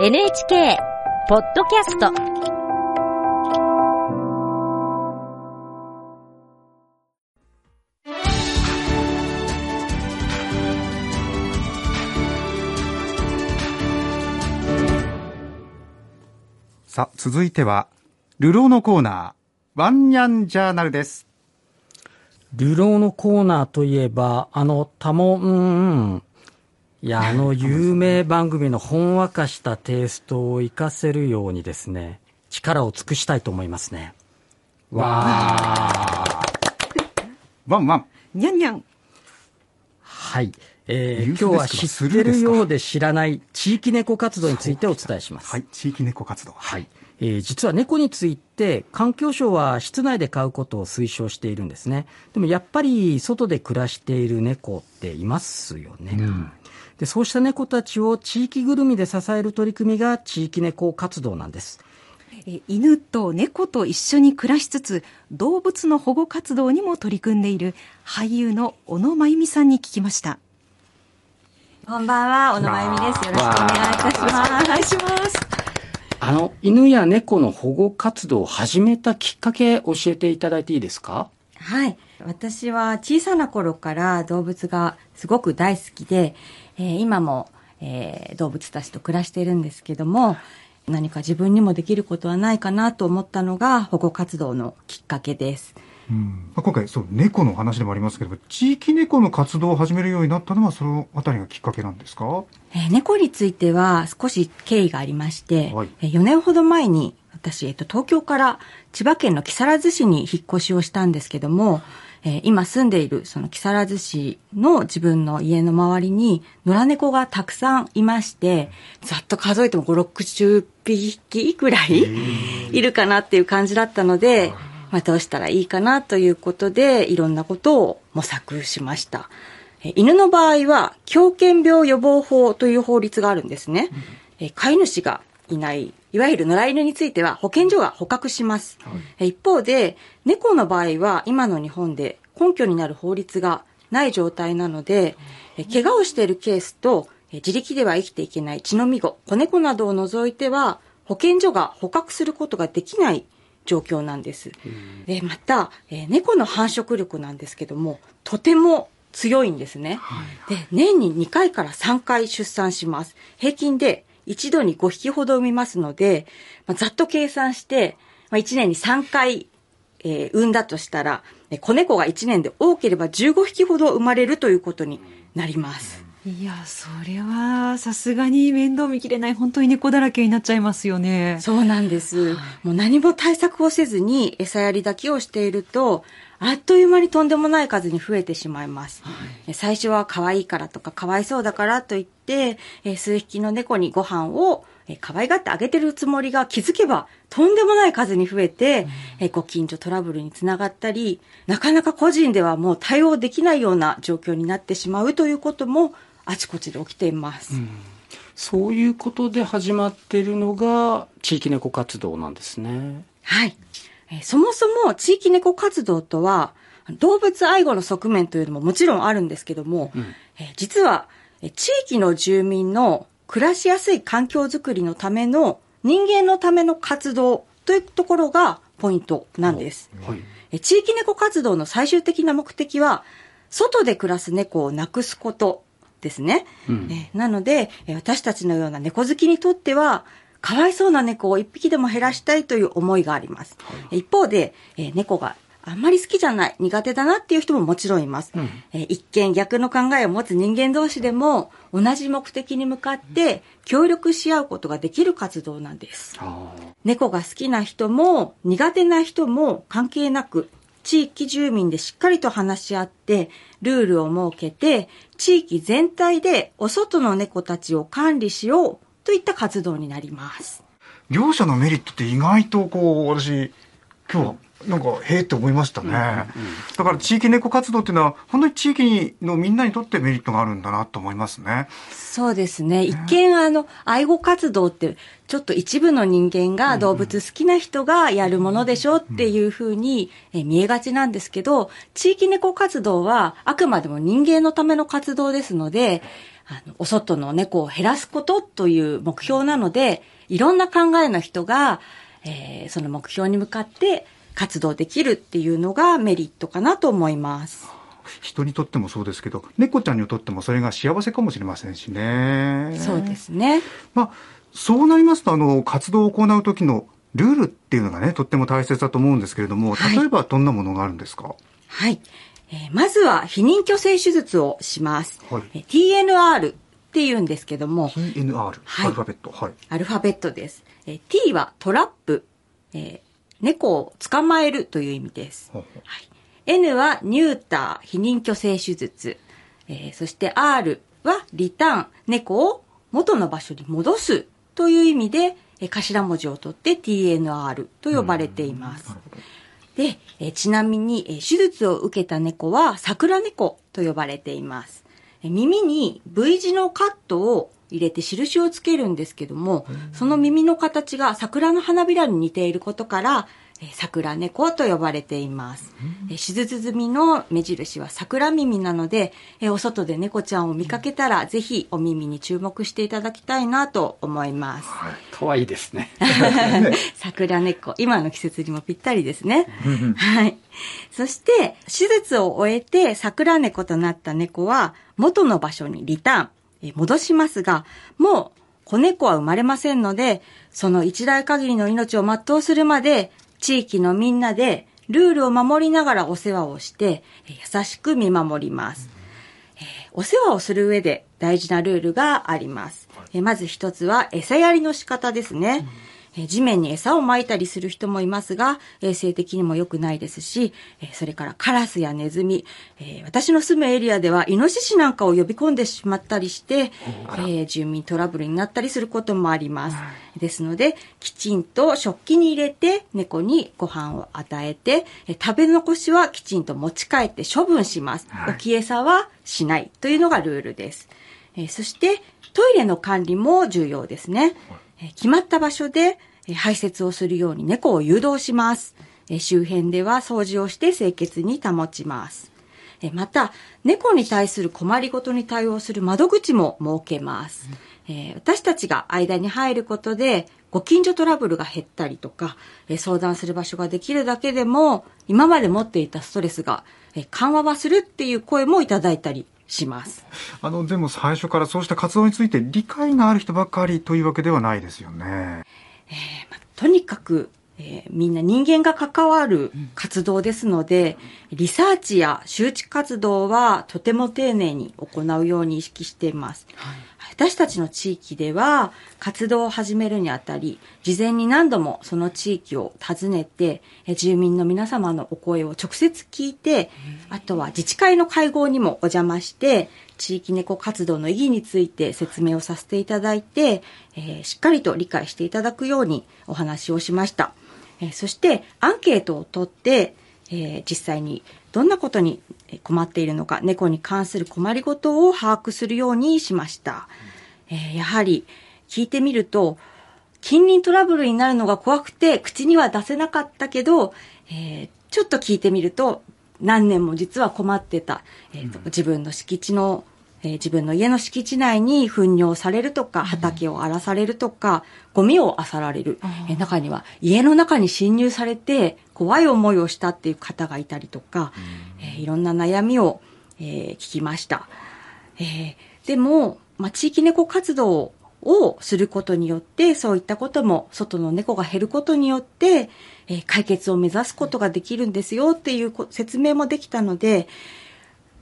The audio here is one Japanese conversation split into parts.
NHK ポッドキャストさあ、続いては、流浪のコーナー、ワンニャンジャーナルです。流浪のコーナーといえば、あの、たも、うん、いや、あの有名番組のほんわかしたテイストを活かせるようにですね、力を尽くしたいと思いますね。わー。ワンワン。にゃんにゃん。はい。えー今日は知ってるようで知らない地域猫活動についてお伝えします。はい、地域猫活動。はい。えー実は猫について環境省は室内で飼うことを推奨しているんですね。でもやっぱり外で暮らしている猫っていますよね。でそうした猫たちを地域ぐるみで支える取り組みが地域猫活動なんです。え犬と猫と一緒に暮らしつつ動物の保護活動にも取り組んでいる俳優の小野真由美さんに聞きましたこんばんは、小野真由美です。よろしくお願いいたします。お願いしますあの、犬や猫の保護活動を始めたきっかけ教えていただいていいですか？はい。私は小さな頃から動物がすごく大好きで、えー今も、えー動物たちと暮らしているんですけども、何か自分にもできることはないかなと思ったのが保護活動のきっかけです。うんまあ、今回、そう、猫の話でもありますけど、地域猫の活動を始めるようになったのは、そのあたりがきっかけなんですか？えー猫については少し経緯がありまして、はいえー4年ほど前に私、えっと、東京から千葉県の木更津市に引っ越しをしたんですけども、えー今住んでいるその木更津市の自分の家の周りに野良猫がたくさんいまして、ざっと数えても5、60匹くらいいるかなっていう感じだったので、まあ、どうしたらいいかなということで、いろんなことを模索しました。えー犬の場合は、狂犬病予防法という法律があるんですね。えー飼い主がいない、いわゆる野良犬については保健所が捕獲します。えー一方で、猫の場合は今の日本で根拠になる法律がない状態なので、えー怪我をしているケースと、えー自力では生きていけない血のみ子、子猫などを除いては、保健所が捕獲することができない状況なんです。で、また、えー猫の繁殖力なんですけども、とても強いんですね。で、年に2回から3回出産します。平均で一度に5匹ほど産みますので、まあ、ざっと計算して、まあ、1年に3回、えー産んだとしたら、えー子猫が1年で多ければ15匹ほど生まれるということになります。いやそれはさすがに面倒見きれない本当に猫だらけになっちゃいますよねそうなんです。もう何も対策をせずに餌やりだけをしていると、あっという間にとんでもない数に増えてしまいます。え最初は可愛いからとか可哀想だからといって、えー数匹の猫にご飯をえー可愛がってあげてるつもりが気づけばとんでもない数に増えて、えーご近所トラブルにつながったり、なかなか個人ではもう対応できないような状況になってしまうということもあちこちで起きています。そういうことで始まっているのが地域猫活動なんですね。はい。えーそもそも地域猫活動とは、動物愛護の側面というのももちろんあるんですけども、えー実は、えー地域の住民の暮らしやすい環境づくりのための人間のための活動というところがポイントなんです。はい。えー地域猫活動の最終的な目的は、外で暮らす猫をなくすことですね。うんえーなので、えー私たちのような猫好きにとっては、かわいそうな猫を一匹でも減らしたいという思いがあります。一方で、えー猫があんまり好きじゃない、苦手だなっていう人ももちろんいます。うんえー一見逆の考えを持つ人間同士でも、同じ目的に向かって協力し合うことができる活動なんです。あ猫が好きな人も苦手な人も関係なく地域住民でしっかりと話し合ってルールを設けて地域全体でお外の猫たちを管理しようといった活動になります。両者のメリットって意外とこう、私、今日は、なんか、へえって思いましたね。だから、地域猫活動っていうのは、本当に地域のみんなにとってメリットがあるんだなと思いますね。そうですね。一見、あの、愛護活動って、ちょっと一部の人間が動物好きな人がやるものでしょっていうふうにえ見えがちなんですけど、地域猫活動はあくまでも人間のための活動ですので、あの、お外の猫を減らすことという目標なので、いろんな考えの人が、えー、その目標に向かって活動できるっていうのがメリットかなと思います。人にとってもそうですけど、猫ちゃんにとってもそれが幸せかもしれませんしね。そうですね。まあ、そうなりますと、あの、活動を行う時のルールっていうのがね、とっても大切だと思うんですけれども、はい例えばどんなものがあるんですか、はい。えーまずは避妊去勢手術をします。はいえー TNR って言うんですけども、?TNR、はいアルファベット。はい。アルファベットです。えー T はトラップ、えー猫を捕まえるという意味です。はい、N はニューター、避妊去勢手術。えーそして R はリターン、猫を元の場所に戻すという意味で、えー頭文字を取って TNR と呼ばれています。で、えーちなみに、えー手術を受けた猫は桜猫と呼ばれています。えー耳に V 字のカットを入れて印をつけるんですけども、その耳の形が桜の花びらに似ていることから、えー桜猫と呼ばれています。えー手術済みの目印は桜耳なので、えーお外で猫ちゃんを見かけたら、ぜひお耳に注目していただきたいなと思います。可愛いです ね。桜猫。今の季節にもぴったりですね。はい。そして、手術を終えて桜猫となった猫は、元の場所にリターン、え戻しますが、もう子猫は生まれませんので、その一代限りの命を全うするまで、地域のみんなでルールを守りながらお世話をして、え優しく見守ります。えお世話をする上で大事なルールがあります。えまず一つは餌やりの仕方ですね。えー地面に餌を撒いたりする人もいますが、衛生的にも良くないですし、えーそれからカラスやネズミ、えー私の住むエリアではイノシシなんかを呼び込んでしまったりして、えー住民トラブルになったりすることもあります。ですので、きちんと食器に入れて猫にご飯を与えて、えー食べ残しはきちんと持ち帰って処分します。置き餌はしないというのがルールです。えーそして、トイレの管理も重要ですね。えー決まった場所で、えー排泄をするように猫を誘導します。えー周辺では掃除をして清潔に保ちます。えーまた、猫に対する困りごとに対応する窓口も設けます。えー私たちが間に入ることで、ご近所トラブルが減ったりとか、えー相談する場所ができるだけでも、今まで持っていたストレスが、えー緩和はするっていう声もいただいたりします。あの、でも最初からそうした活動について理解がある人ばっかりというわけではないですよね。まあとにかく、えーみんな人間が関わる活動ですので、リサーチや周知活動はとても丁寧に行うように意識しています。私たちの地域では活動を始めるにあたり、事前に何度もその地域を訪ねて、えー住民の皆様のお声を直接聞いて、あとは自治会の会合にもお邪魔して、地域猫活動の意義について説明をさせていただいて、えーしっかりと理解していただくようにお話をしました。えーそしてアンケートを取って、えー実際にどんなことに困っているのか、猫に関する困りごとを把握するようにしました。えーやはり聞いてみると、近隣トラブルになるのが怖くて口には出せなかったけど、えーちょっと聞いてみると何年も実は困ってた、えーと自分の敷地の、えー自分の家の敷地内に糞尿されるとか、畑を荒らされるとか、ゴミを漁られる、えー中には家の中に侵入されて怖い思いをしたっていう方がいたりとか、えーいろんな悩みを、えー聞きました。えーでも、まあ、地域猫活動をすることによって、そういったことも、外の猫が減ることによって、えー解決を目指すことができるんですよっていうこ説明もできたので、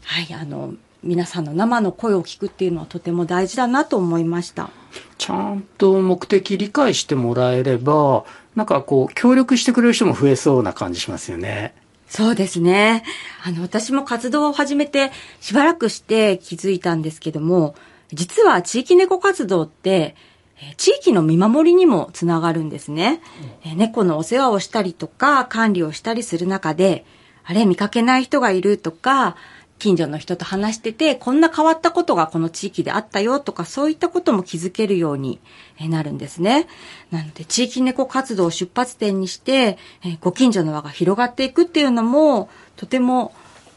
はい、あの、皆さんの生の声を聞くっていうのはとても大事だなと思いました。ちゃんと目的理解してもらえれば、なんかこう、協力してくれる人も増えそうな感じしますよね。そうですね。あの、私も活動を始めてしばらくして気づいたんですけども、実は地域猫活動って、えー地域の見守りにもつながるんですね。えー猫のお世話をしたりとか、管理をしたりする中で、あれ見かけない人がいるとか、近所の人と話してて、こんな変わったことがこの地域であったよとか、そういったことも気づけるようにえーなるんですね。なので、地域猫活動を出発点にして、えーご近所の輪が広がっていくっていうのも、とても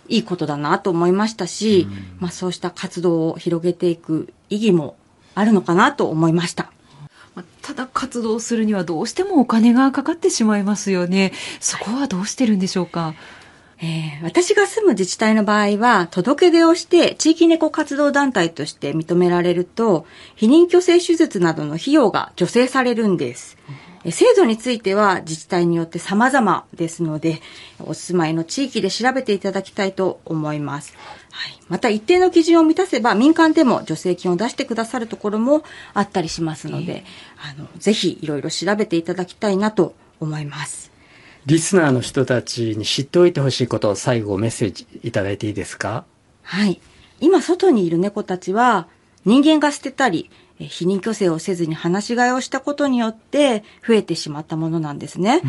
いいことだなと思いましたし、まあそうした活動を広げていく意義もあるのかなと思いました。まあただ活動するにはどうしてもお金がかかってしまいますよね。そこはどうしてるんでしょうか？えー私が住む自治体の場合は、届け出をして地域猫活動団体として認められると、避妊去勢手術などの費用が助成されるんです。え制度については自治体によって様々ですので、お住まいの地域で調べていただきたいと思います。はい、また一定の基準を満たせば民間でも助成金を出してくださるところもあったりしますので、あの、ぜひいろいろ調べていただきたいなと思います。リスナーの人たちに知っておいてほしいことを最後メッセージいただいていいですか？はい。今外にいる猫たちは、人間が捨てたり、え避妊去勢をせずに放し飼いをしたことによって増えてしまったものなんですね。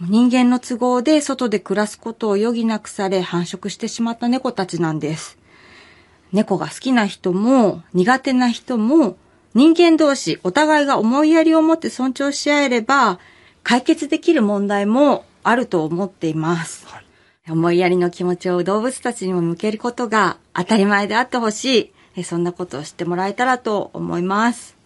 人間の都合で外で暮らすことを余儀なくされ繁殖してしまった猫たちなんです。猫が好きな人も苦手な人も人間同士お互いが思いやりを持って尊重し合えれば解決できる問題もあると思っています。思いやりの気持ちを動物たちにも向けることが当たり前であってほしい。えそんなことを知ってもらえたらと思います。